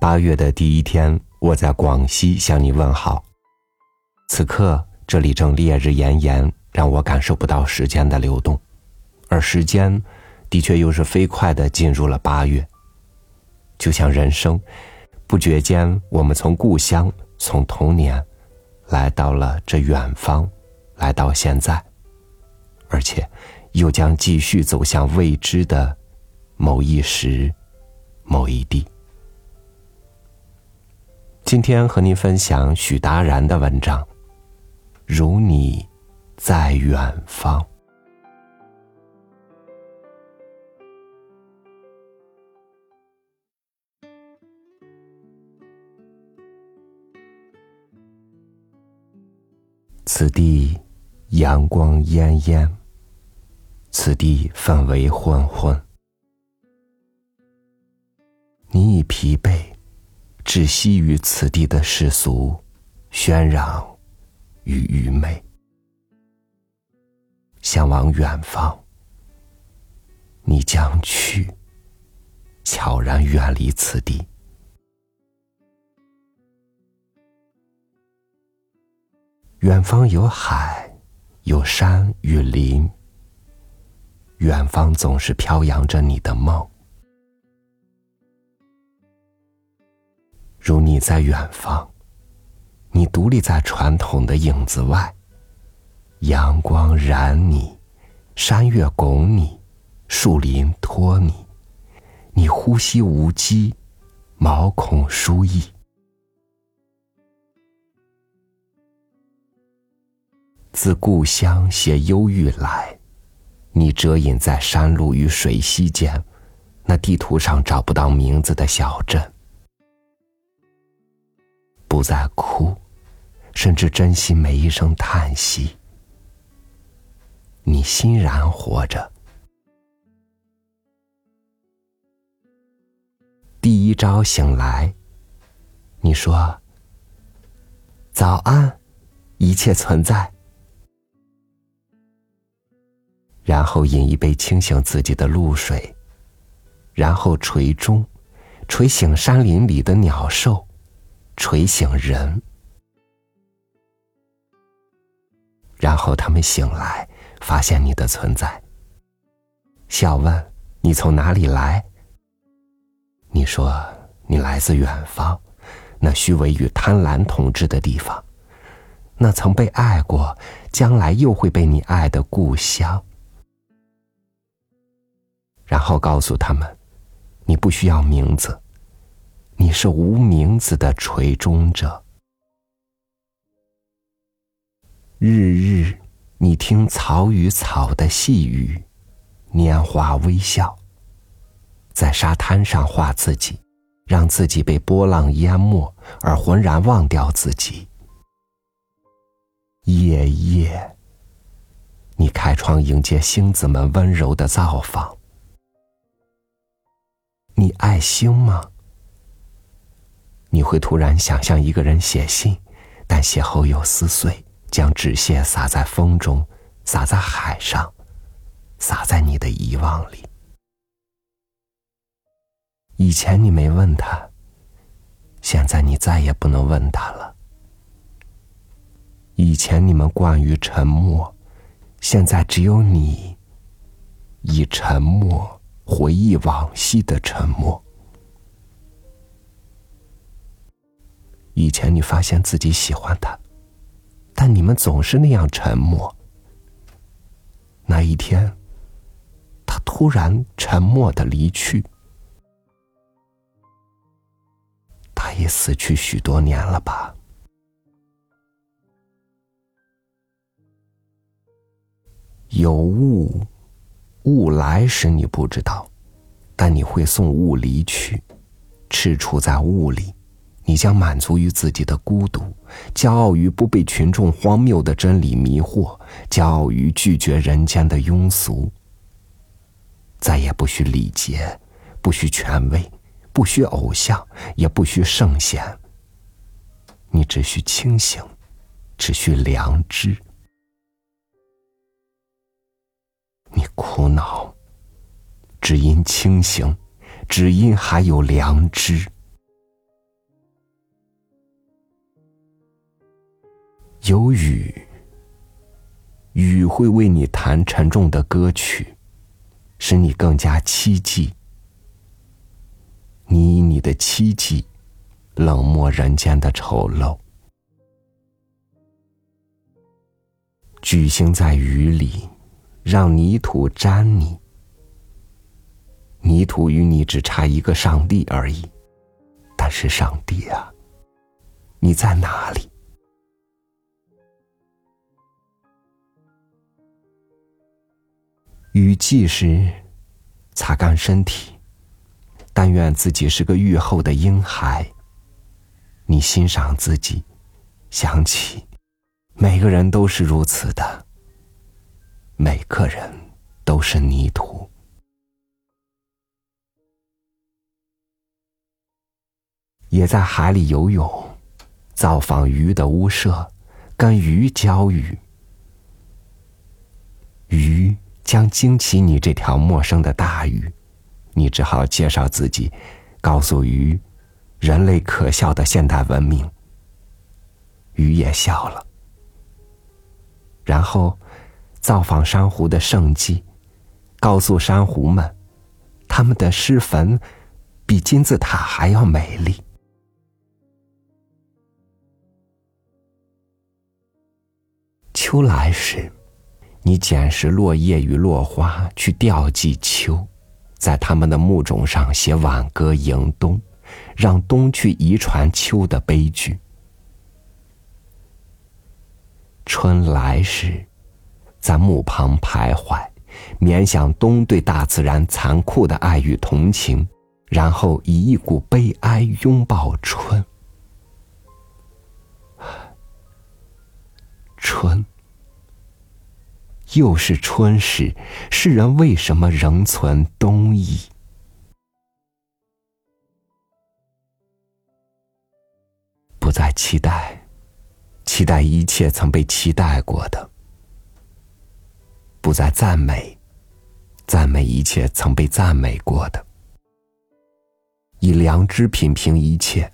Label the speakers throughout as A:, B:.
A: 八月的第一天，我在广西向你问好。此刻这里正烈日炎炎，让我感受不到时间的流动，而时间的确又是飞快的进入了八月。就像人生，不觉间我们从故乡、从童年，来到了这远方，来到现在，而且又将继续走向未知的某一时、某一地。今天和您分享许达然的文章，《如你在远方》。此地阳光恹恹，此地氛围混混，你已疲惫。窒息于此地的世俗、喧嚷与愚昧，向往远方，你将去，悄然远离此地。远方有海，有山与林，远方总是飘扬着你的梦。如你在远方，你独立在传统的影子外，阳光染你，山岳拱你，树林托你，你呼吸无羁，毛孔舒逸。自故乡携忧郁来，你遮隐在山路与水溪间，那地图上找不到名字的小镇。不再哭，甚至珍惜每一声叹息。你欣然活着。第一朝醒来，你说：“早安，一切存在。”然后饮一杯清醒自己的露水，然后捶钟，捶醒山林里的鸟兽。垂醒人，然后他们醒来，发现你的存在。笑问你从哪里来？你说你来自远方，那虚伪与贪婪统治的地方，那曾被爱过，将来又会被你爱的故乡。然后告诉他们，你不需要名字。你是无名字的垂钟者，日日你听草与草的细语，拈花微笑，在沙滩上画自己，让自己被波浪淹没，而浑然忘掉自己。夜夜，你开窗迎接星子们温柔的造访。你爱星吗？你会突然想象一个人写信，但写后又撕碎，将纸屑撒在风中，撒在海上，撒在你的遗忘里。以前你没问他，现在你再也不能问他了。以前你们惯于沉默，现在只有你以沉默回忆往昔的沉默。以前你发现自己喜欢他，但你们总是那样沉默。那一天，他突然沉默的离去，他也死去许多年了吧？有雾，雾来时你不知道，但你会送雾离去，赤处在雾里。你将满足于自己的孤独，骄傲于不被群众荒谬的真理迷惑，骄傲于拒绝人间的庸俗。再也不需礼节，不需权威，不需偶像，也不需圣贤。你只需清醒，只需良知。你苦恼，只因清醒，只因还有良知。有雨，雨会为你弹沉重的歌曲，使你更加凄寂。你以你的凄寂，冷漠人间的丑陋。举行在雨里，让泥土沾你。泥土与你只差一个上帝而已，但是上帝啊，你在哪里？雨季时，擦干身体，但愿自己是个愈后的婴孩。你欣赏自己，想起，每个人都是如此的，每个人都是泥土。也在海里游泳，造访鱼的屋舍，跟鱼交语。鱼将惊起你这条陌生的大鱼，你只好介绍自己，告诉鱼，人类可笑的现代文明。鱼也笑了，然后造访珊瑚的圣迹，告诉珊瑚们，他们的尸坟比金字塔还要美丽。秋来时，你捡拾落叶与落花，去吊祭秋，在他们的墓冢上写挽歌迎冬，让冬去遗传秋的悲剧。春来时，在墓旁徘徊，缅想冬对大自然残酷的爱与同情，然后以一股悲哀拥抱春。春。又是春时，世人为什么仍存冬意？不再期待，期待一切曾被期待过的；不再赞美，赞美一切曾被赞美过的。以良知品评一切。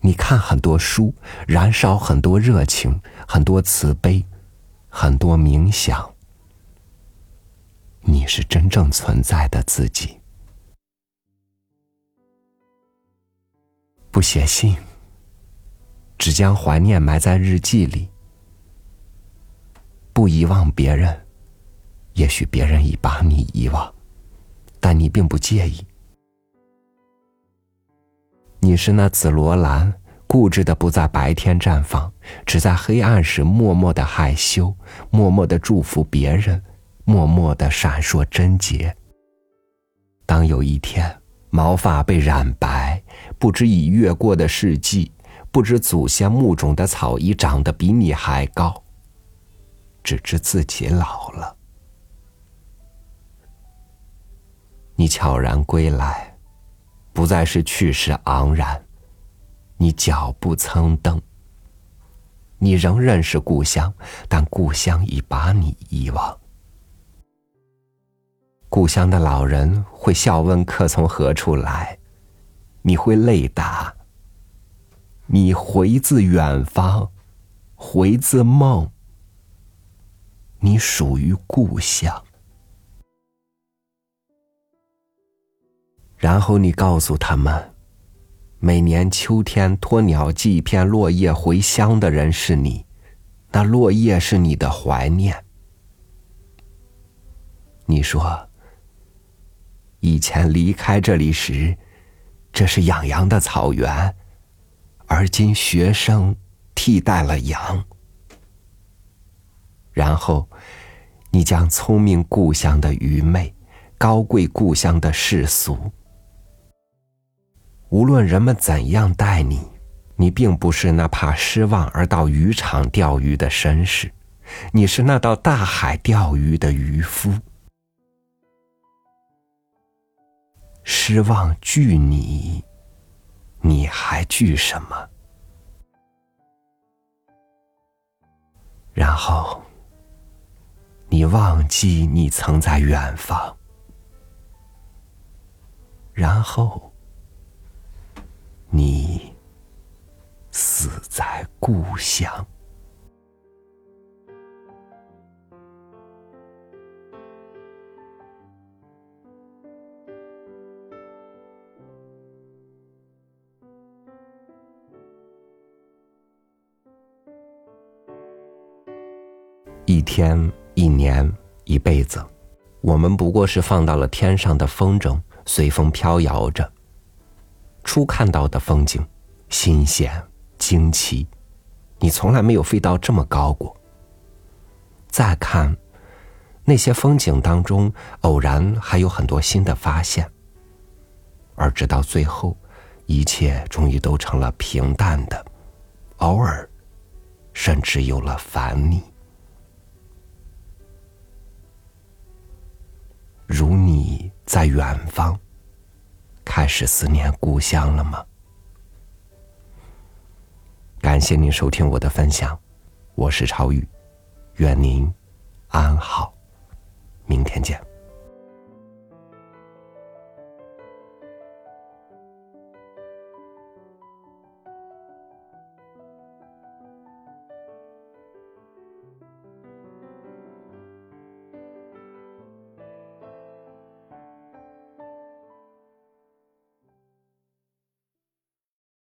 A: 你看很多书，燃烧很多热情，很多慈悲。很多冥想，你是真正存在的自己。不写信，只将怀念埋在日记里。不遗忘别人，也许别人已把你遗忘，但你并不介意。你是那紫罗兰。固执的不在白天绽放，只在黑暗时默默的害羞，默默的祝福别人，默默的闪烁贞洁。当有一天毛发被染白，不知已越过的世纪，不知祖先墓中的草已长得比你还高，只知自己老了。你悄然归来，不再是去世昂然。你脚步蹭蹬，你仍认识故乡，但故乡已把你遗忘。故乡的老人会笑问客从何处来，你会泪答。你回自远方，回自梦，你属于故乡。然后你告诉他们。每年秋天，托鸟寄一片落叶回乡的人是你，那落叶是你的怀念。你说，以前离开这里时，这是养羊的草原，而今学生替代了羊。然后，你将聪明故乡的愚昧，高贵故乡的世俗。无论人们怎样待你，你并不是那怕失望而到渔场钓鱼的绅士，你是那到大海钓鱼的渔夫。失望惧你，你还惧什么？然后，你忘记你曾在远方，然后。你死在故乡。一天一年一辈子我们不过是放到了天上的风筝随风飘摇着。初看到的风景，新鲜、惊奇，你从来没有飞到这么高过。再看那些风景当中，偶然还有很多新的发现，而直到最后，一切终于都成了平淡的，偶尔，甚至有了烦腻。如你在远方，开始思念故乡了吗？感谢您收听我的分享，我是超宇，愿您安好，明天见。